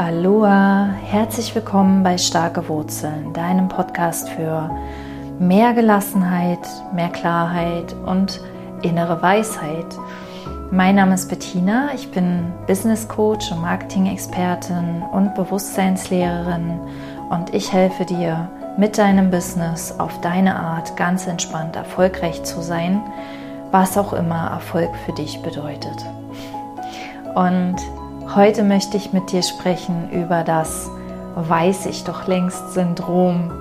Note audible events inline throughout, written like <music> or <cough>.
Aloha, herzlich willkommen bei Starke Wurzeln, deinem Podcast für mehr Gelassenheit, mehr Klarheit und innere Weisheit. Mein Name ist Bettina, ich bin Business Coach und Marketing-Expertin und Bewusstseinslehrerin und ich helfe dir mit deinem Business auf deine Art ganz entspannt erfolgreich zu sein, was auch immer Erfolg für dich bedeutet. Und heute möchte ich mit dir sprechen über das Weiß ich doch längst Syndrom.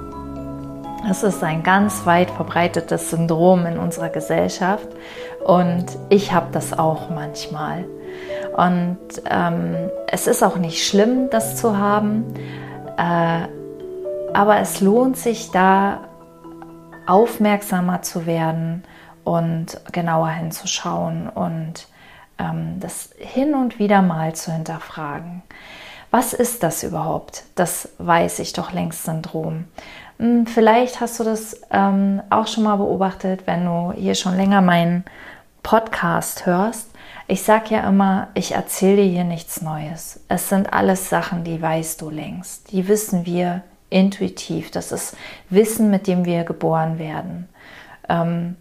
Es ist ein ganz weit verbreitetes Syndrom in unserer Gesellschaft und ich habe das auch manchmal. Und ähm, es ist auch nicht schlimm, das zu haben, äh, aber es lohnt sich da aufmerksamer zu werden und genauer hinzuschauen und das hin und wieder mal zu hinterfragen. Was ist das überhaupt? Das weiß ich doch längst Syndrom. Hm, vielleicht hast du das ähm, auch schon mal beobachtet, wenn du hier schon länger meinen Podcast hörst. Ich sage ja immer, ich erzähle dir hier nichts Neues. Es sind alles Sachen, die weißt du längst. Die wissen wir intuitiv. Das ist Wissen, mit dem wir geboren werden. Ähm,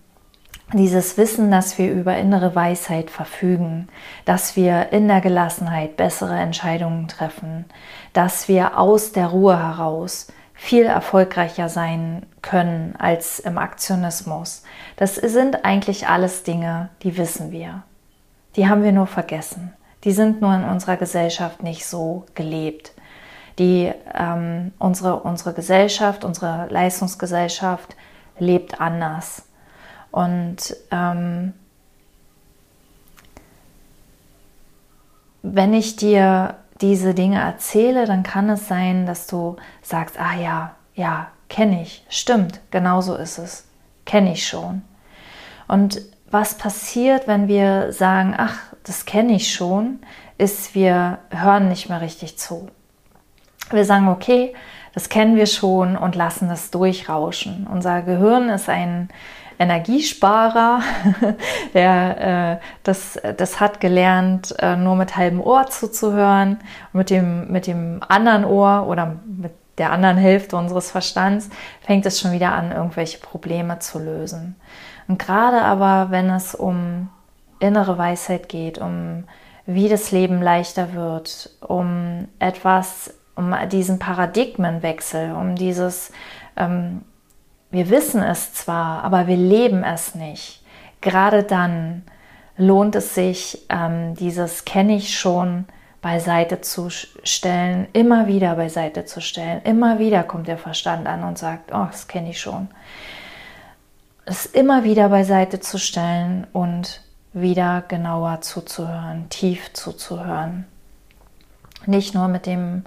dieses Wissen, dass wir über innere Weisheit verfügen, dass wir in der Gelassenheit bessere Entscheidungen treffen, dass wir aus der Ruhe heraus viel erfolgreicher sein können als im Aktionismus. Das sind eigentlich alles Dinge, die wissen wir. Die haben wir nur vergessen. Die sind nur in unserer Gesellschaft nicht so gelebt. Die, ähm, unsere, unsere Gesellschaft, unsere Leistungsgesellschaft lebt anders. Und ähm, wenn ich dir diese Dinge erzähle, dann kann es sein, dass du sagst, ah ja, ja, kenne ich, stimmt, genau so ist es, kenne ich schon. Und was passiert, wenn wir sagen, ach, das kenne ich schon, ist, wir hören nicht mehr richtig zu. Wir sagen, okay, das kennen wir schon und lassen das durchrauschen. Unser Gehirn ist ein Energiesparer, <laughs> der äh, das, das hat gelernt, äh, nur mit halbem Ohr zuzuhören. Mit dem, mit dem anderen Ohr oder mit der anderen Hälfte unseres Verstands fängt es schon wieder an, irgendwelche Probleme zu lösen. Und gerade aber, wenn es um innere Weisheit geht, um wie das Leben leichter wird, um etwas, um diesen Paradigmenwechsel, um dieses ähm, wir wissen es zwar, aber wir leben es nicht. Gerade dann lohnt es sich, ähm, dieses kenne ich schon beiseite zu stellen, immer wieder beiseite zu stellen. Immer wieder kommt der Verstand an und sagt, oh, das kenne ich schon. Es immer wieder beiseite zu stellen und wieder genauer zuzuhören, tief zuzuhören. Nicht nur mit dem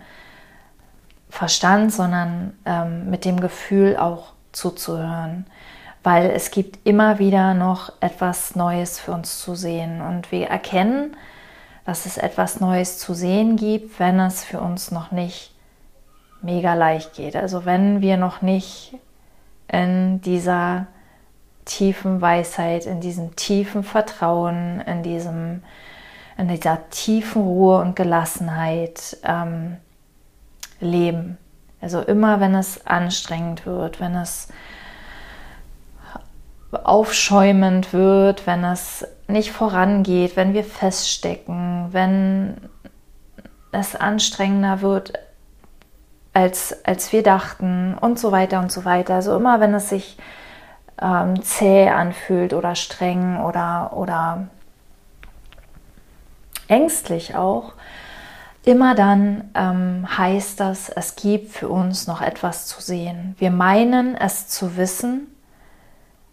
Verstand, sondern ähm, mit dem Gefühl auch zuzuhören, weil es gibt immer wieder noch etwas Neues für uns zu sehen und wir erkennen, dass es etwas Neues zu sehen gibt, wenn es für uns noch nicht mega leicht geht. Also wenn wir noch nicht in dieser tiefen Weisheit, in diesem tiefen Vertrauen, in diesem in dieser tiefen Ruhe und Gelassenheit ähm, leben. Also immer, wenn es anstrengend wird, wenn es aufschäumend wird, wenn es nicht vorangeht, wenn wir feststecken, wenn es anstrengender wird, als, als wir dachten und so weiter und so weiter. Also immer, wenn es sich ähm, zäh anfühlt oder streng oder, oder ängstlich auch, Immer dann ähm, heißt das, es gibt für uns noch etwas zu sehen. Wir meinen es zu wissen,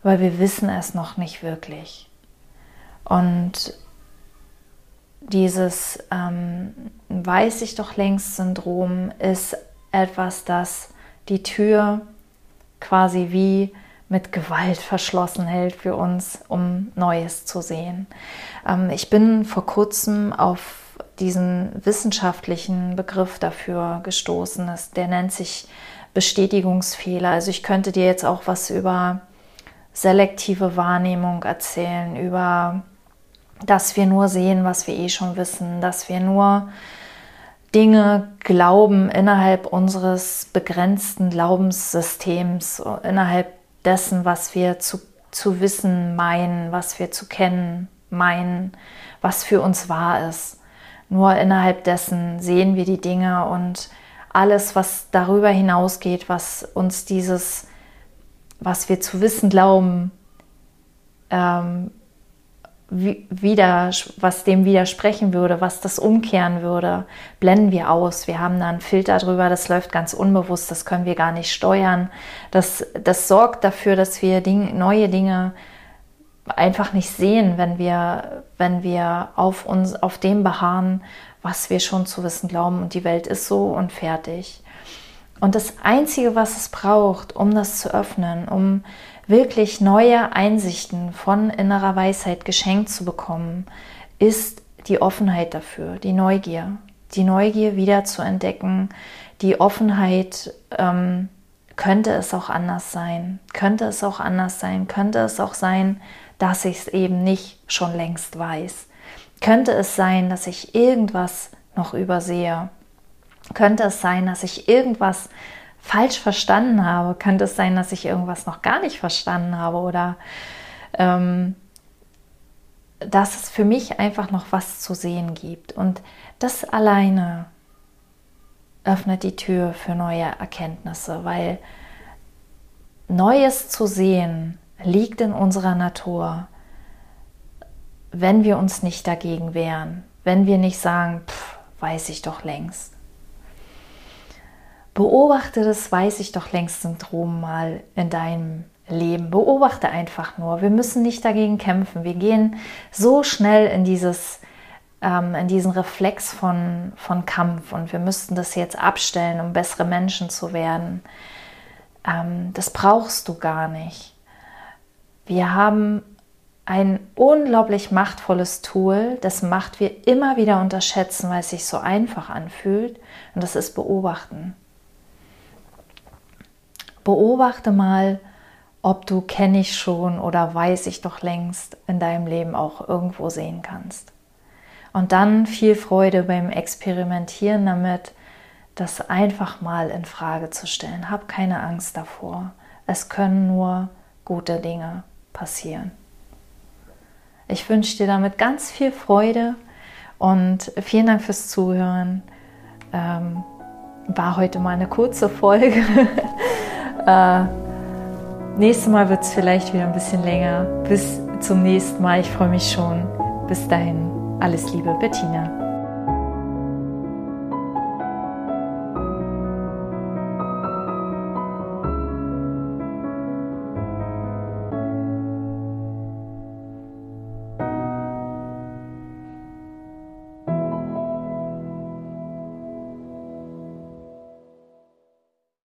weil wir wissen es noch nicht wirklich. Und dieses ähm, Weiß ich doch längst Syndrom ist etwas, das die Tür quasi wie mit Gewalt verschlossen hält für uns, um Neues zu sehen. Ähm, ich bin vor kurzem auf diesen wissenschaftlichen Begriff dafür gestoßen ist. Der nennt sich Bestätigungsfehler. Also ich könnte dir jetzt auch was über selektive Wahrnehmung erzählen, über dass wir nur sehen, was wir eh schon wissen, dass wir nur Dinge glauben innerhalb unseres begrenzten Glaubenssystems, innerhalb dessen, was wir zu, zu wissen meinen, was wir zu kennen meinen, was für uns wahr ist. Nur innerhalb dessen sehen wir die Dinge und alles, was darüber hinausgeht, was uns dieses, was wir zu wissen glauben, ähm, wieder, was dem widersprechen würde, was das umkehren würde, blenden wir aus. Wir haben da einen Filter drüber, das läuft ganz unbewusst, das können wir gar nicht steuern. Das, das sorgt dafür, dass wir Ding, neue Dinge einfach nicht sehen, wenn wir, wenn wir auf uns, auf dem beharren, was wir schon zu wissen glauben und die Welt ist so und fertig. Und das Einzige, was es braucht, um das zu öffnen, um wirklich neue Einsichten von innerer Weisheit geschenkt zu bekommen, ist die Offenheit dafür, die Neugier. Die Neugier wieder zu entdecken, die Offenheit, ähm, könnte es auch anders sein, könnte es auch anders sein, könnte es auch sein, dass ich es eben nicht schon längst weiß. Könnte es sein, dass ich irgendwas noch übersehe? Könnte es sein, dass ich irgendwas falsch verstanden habe? Könnte es sein, dass ich irgendwas noch gar nicht verstanden habe? Oder ähm, dass es für mich einfach noch was zu sehen gibt. Und das alleine öffnet die Tür für neue Erkenntnisse, weil Neues zu sehen liegt in unserer Natur, wenn wir uns nicht dagegen wehren, wenn wir nicht sagen, pff, weiß ich doch längst. Beobachte das Weiß ich doch längst Syndrom mal in deinem Leben. Beobachte einfach nur. Wir müssen nicht dagegen kämpfen. Wir gehen so schnell in dieses ähm, in diesen Reflex von, von Kampf und wir müssten das jetzt abstellen, um bessere Menschen zu werden. Ähm, das brauchst du gar nicht. Wir haben ein unglaublich machtvolles Tool, das Macht wir immer wieder unterschätzen, weil es sich so einfach anfühlt, und das ist Beobachten. Beobachte mal, ob du kenne ich schon oder weiß ich doch längst in deinem Leben auch irgendwo sehen kannst. Und dann viel Freude beim Experimentieren damit, das einfach mal in Frage zu stellen. Hab keine Angst davor. Es können nur gute Dinge passieren. Ich wünsche dir damit ganz viel Freude und vielen Dank fürs Zuhören. Ähm, war heute mal eine kurze Folge. <laughs> Äh, nächstes Mal wird es vielleicht wieder ein bisschen länger. Bis zum nächsten Mal. Ich freue mich schon. Bis dahin. Alles Liebe, Bettina.